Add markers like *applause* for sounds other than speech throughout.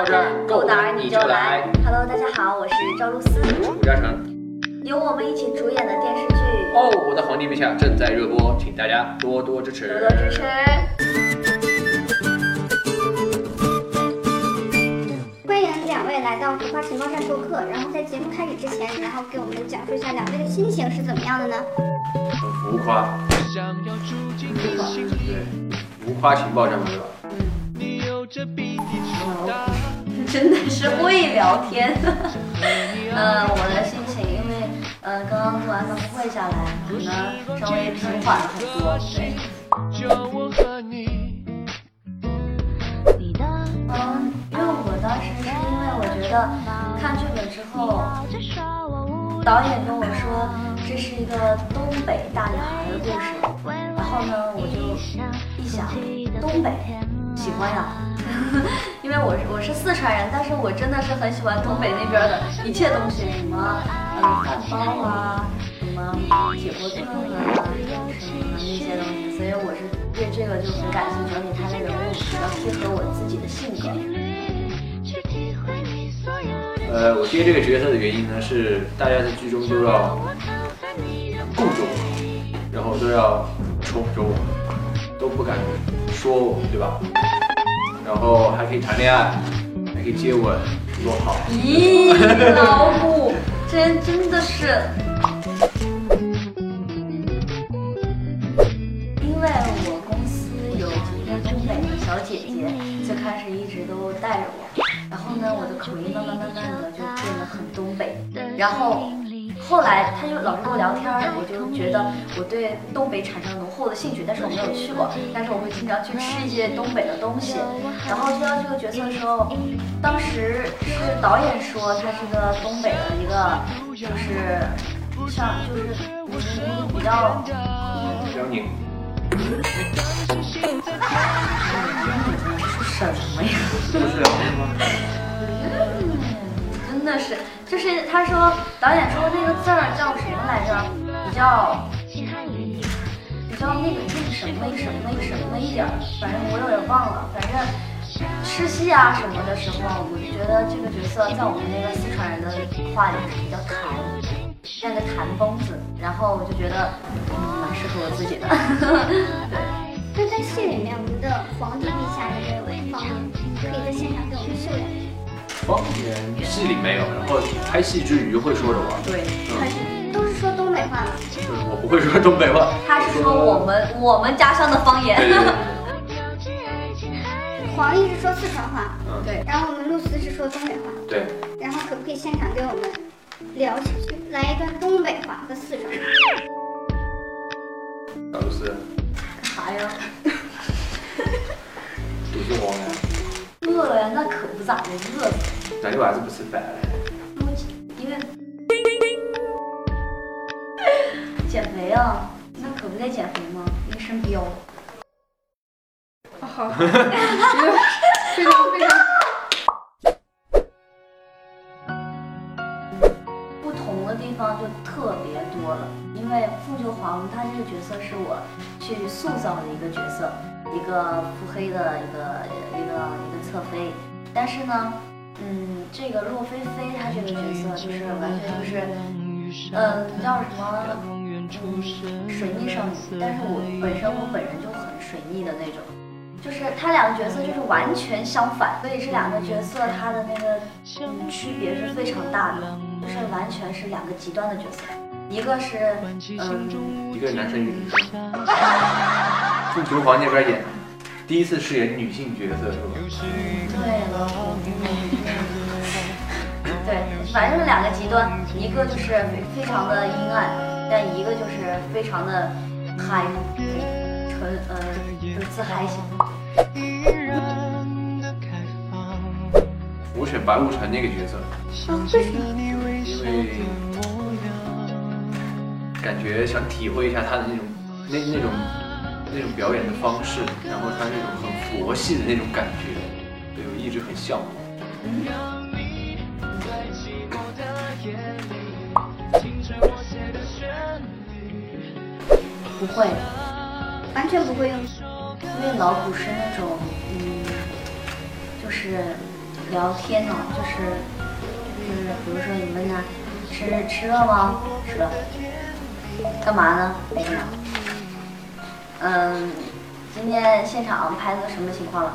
五花情报站，够胆你就来。Hello，大家好，我是赵露思，我是吴嘉诚。由我们一起主演的电视剧哦，我的皇帝陛下正在热播，请大家多多支持，多多支持。欢迎两位来到浮夸情报站做客。然后在节目开始之前，然后给我们讲述一下两位的心情是怎么样的呢？很浮夸，对，浮夸情报站对吧？真的是会聊天。呃，*laughs* 我的心情，因为呃刚刚做完发布会下来，可能稍微平缓了很多。对。嗯，因为我当时是因为我觉得看剧本之后，导演跟我说这是一个东北大女孩的故事，然后呢我就一想，东北喜欢呀。因为我是我是四川人，但是我真的是很喜欢东北那边的一切东西，什么呃饭包啊，什么铁锅炖啊，什么那些东西，所以我是对这个就很感兴趣，而且他的人物比较贴合我自己的性格。呃，我接这个角色的原因呢，是大家在剧中都要顾着我，然后都要宠着我，都不敢说我，对吧？然后还可以谈恋爱，还可以接吻，多好！咦，老虎，真真的是，因为我公司有一个东北的小姐姐，最开始一直都带着我，然后呢，我的口音慢慢慢慢的就变得很东北，然后。后来他就老是跟我聊天，我就觉得我对东北产生了浓厚的兴趣，但是我没有去过，但是我会经常去吃一些东北的东西。然后接到这个角色的时候，当时是导演说他是个东北的一个，就是像就是比较比较拧。是 *laughs* 什么呀？不是辽宁吗？真的是，就是他说导演说那个字儿叫什么来着？比较比较那个那个什么什么什么一点儿，反正我有点忘了。反正吃戏啊什么的时候，我就觉得这个角色在我们那个四川人的话里是比较弹，像个弹弓子。然后我就觉得嗯蛮适合我自己的。*laughs* 对。那在戏里面，我们的皇帝陛下的这位方言，可以在现场给我们秀两。方言戏里没有，然后拍戏之余会说着玩。对，都是说东北话吗？我不会说东北话。他是说我们我们家乡的方言。*laughs* 黄奕是说四川话，嗯对。然后我们露丝是说东北话，对。然后可不可以现场给我们聊几句，来一段东北话和四川话？小露丝。干啥呀？肚子饿呀？饿了呀，那可不咋的，饿死。那你为啥子不吃饭嘞？我因为 *laughs* 减肥啊，那可不得减肥吗？因为生膘。好，*laughs* 非常非常。不同的地方就特别多了，因为傅秋黄他这个角色是我去塑造的一个角色，一个腹黑的一个一个一个侧妃，但是呢。嗯，这个洛菲菲她这个角色就是完全就是，嗯，叫什么水逆少女，但是我本身我本人就很水逆的那种，就是他两个角色就是完全相反，所以这两个角色他的那个区别是非常大的，就是完全是两个极端的角色，一个是嗯，一个男生一个女生，凤求凰那边演，第一次饰演女性角色是吧？对了。对，反正是两个极端，一个就是非常的阴暗，但一个就是非常的嗨，纯呃就是自嗨型。我选白无常那个角色，因为感觉想体会一下他的那种那那种那种表演的方式，然后他那种很佛系的那种感觉，对我一直很向往。不会，完全不会用，因为老虎是那种，嗯，就是聊天呢，就是就是比如说你问他吃吃了吗？吃了。干嘛呢？没干嘛。嗯，今天现场拍的什么情况了？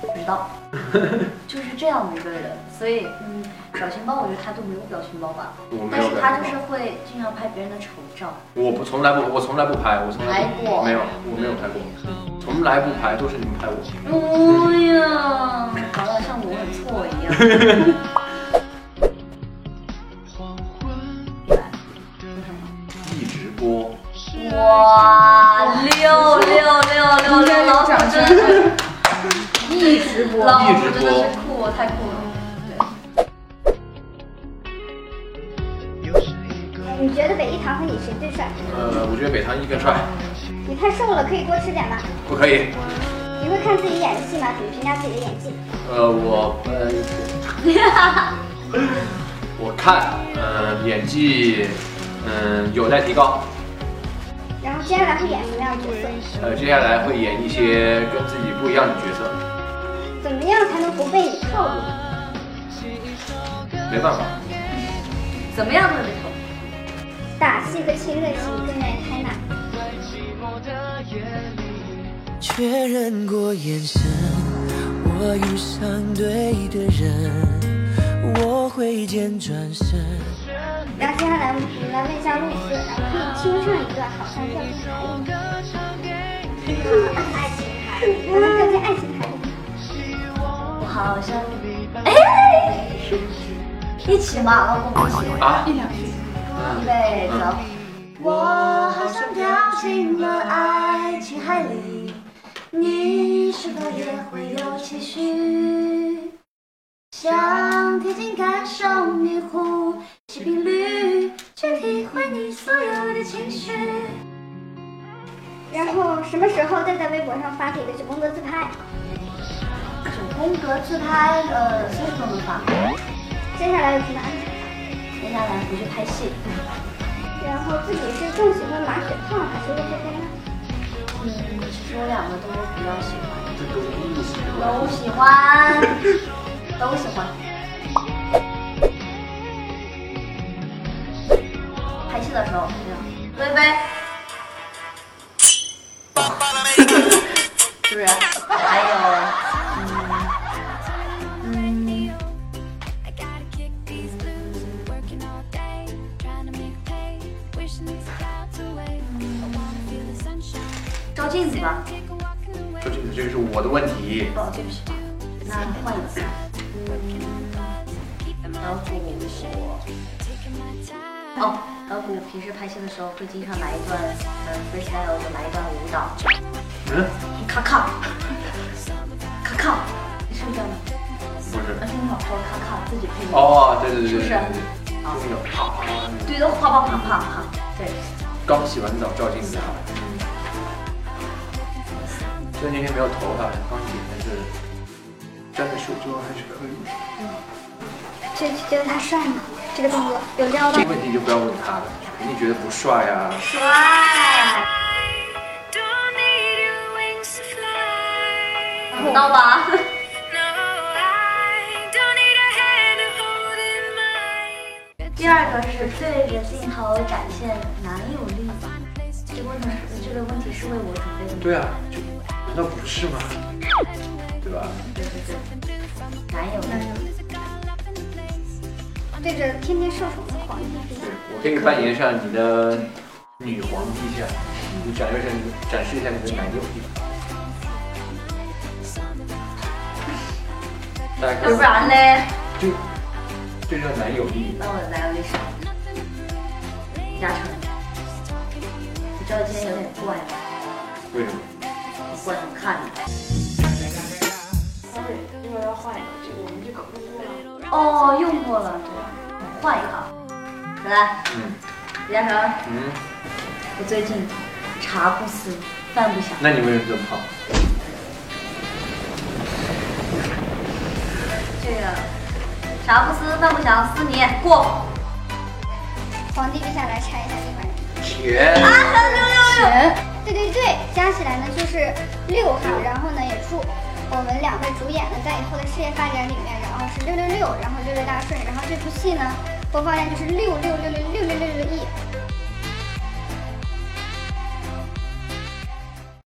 不知道，*laughs* 就是这样的一个人，所以嗯，表情包我觉得他都没有表情包吧，我没但是有感觉他就是会经常拍别人的丑照，我不从来不，我从来不拍，我从来不拍。过。没有，我没有拍过，从来不拍，都是你们拍我。哎呀，搞得像我很错一样。*laughs* 你觉得北一堂和你谁最帅？呃，我觉得北堂一更帅，你太瘦了，可以多吃点吗？不可以。你会看自己演的戏吗？怎么评价自己的演技？呃，我呃，*laughs* 我看，呃，演技，嗯、有待提高。然后接下来会演什么样的角色？呃，接下来会演一些跟自己不一样的角色，怎么样才能不被你套路？没办法。怎么样都是被偷。打戏和亲热戏更愿意拍哪？确认过眼神，我遇上对的人，我挥剑转身。然后接下来我们来问一下露丝，然后可以听上一段好像掉进海里。爱情海，我们掉进 *laughs* 爱情海里。我好像，哎，一起吗？老公一起。啊，一两句。预备走。我好像掉进了爱情海里，你是否也会有期许？想贴近感受你呼吸频率，去体会你所有的情绪。然后什么时候再在微博上发自己的九宫格自拍？九宫格自拍，呃，什么时候能发。接下来有什么安排？接下来回去拍戏。然后自己是更喜欢马雪胖还是魏飞飞呢？嗯，其实我两个都比较喜欢，这都不 *laughs* 喜欢。都喜欢。拍戏的时候，这样，照镜子吧。walk in the 这个是我的问题。哦，对不起，那换一次。老虎 time. 哦，老虎平时拍戏的时候会经常来一段呃 freestyle，就来一段舞蹈，嗯，咔咔，咔咔，你是不是这样的？不是而。且你老说咔咔自己配音，哦，对对对是不是啊对对对，好就是那种啪啪啪。啪啪啪啪啪，对，刚洗完澡照镜子啊。虽然今天没有头发，刚剪，但是站在手中还是可以。这觉得他帅吗？这个动作有撩到这个问题就不要问他了，肯定觉得不帅啊。帅。Don't need your wings to fly. 知道吧？第二个是对着镜头展现男友力，这个问题是这个问题是为我准备的吗？对啊，就道不是吗？对吧？对对对，男友力。对着天天受宠的皇帝对，我可以扮演上你的女皇陛下，你展示一下展示一下你的男友力。大家看要不，然呢？就这叫男友力。那我的男友力是李嘉诚。你知道今天有点怪吗？为什么？怪怎么看你？对，一会儿要换一个，这个我们这个用过了。哦，用过了，对，换一个啊。来，嗯李嘉诚，嗯，我最近茶不思，饭不想。那你为什么这么胖？这个茶不思，饭不想，思你过。皇帝陛下来拆一下这块。钱。钱对对对，加起来呢就是六号，然后呢也祝我们两位主演呢，在以后的事业发展里面，然后是六六六，然后六六大顺，然后这部戏呢，播放量就是六六六六六六六六亿。